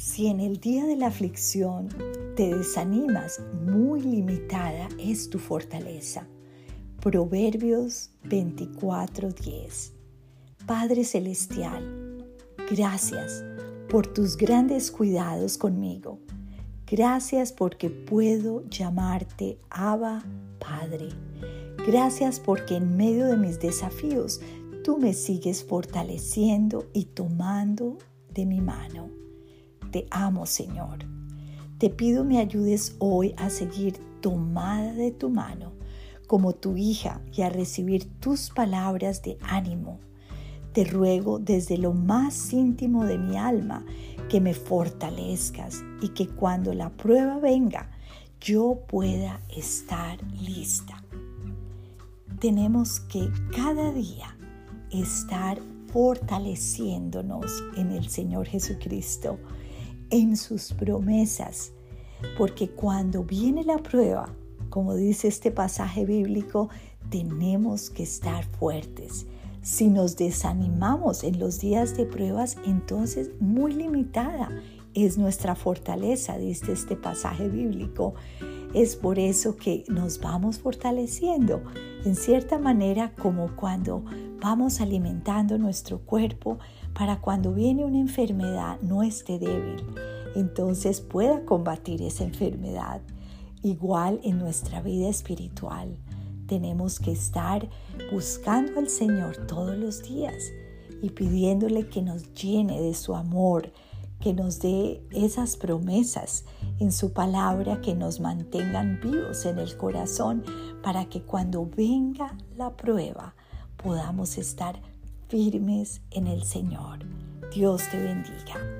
Si en el día de la aflicción te desanimas, muy limitada es tu fortaleza. Proverbios 24:10 Padre Celestial, gracias por tus grandes cuidados conmigo. Gracias porque puedo llamarte Abba Padre. Gracias porque en medio de mis desafíos tú me sigues fortaleciendo y tomando de mi mano. Te amo, Señor. Te pido me ayudes hoy a seguir tomada de tu mano como tu hija y a recibir tus palabras de ánimo. Te ruego desde lo más íntimo de mi alma que me fortalezcas y que cuando la prueba venga yo pueda estar lista. Tenemos que cada día estar fortaleciéndonos en el Señor Jesucristo, en sus promesas, porque cuando viene la prueba, como dice este pasaje bíblico, tenemos que estar fuertes. Si nos desanimamos en los días de pruebas, entonces muy limitada es nuestra fortaleza, dice este pasaje bíblico. Es por eso que nos vamos fortaleciendo, en cierta manera como cuando vamos alimentando nuestro cuerpo para cuando viene una enfermedad no esté débil, entonces pueda combatir esa enfermedad. Igual en nuestra vida espiritual, tenemos que estar buscando al Señor todos los días y pidiéndole que nos llene de su amor, que nos dé esas promesas en su palabra que nos mantengan vivos en el corazón para que cuando venga la prueba podamos estar firmes en el Señor. Dios te bendiga.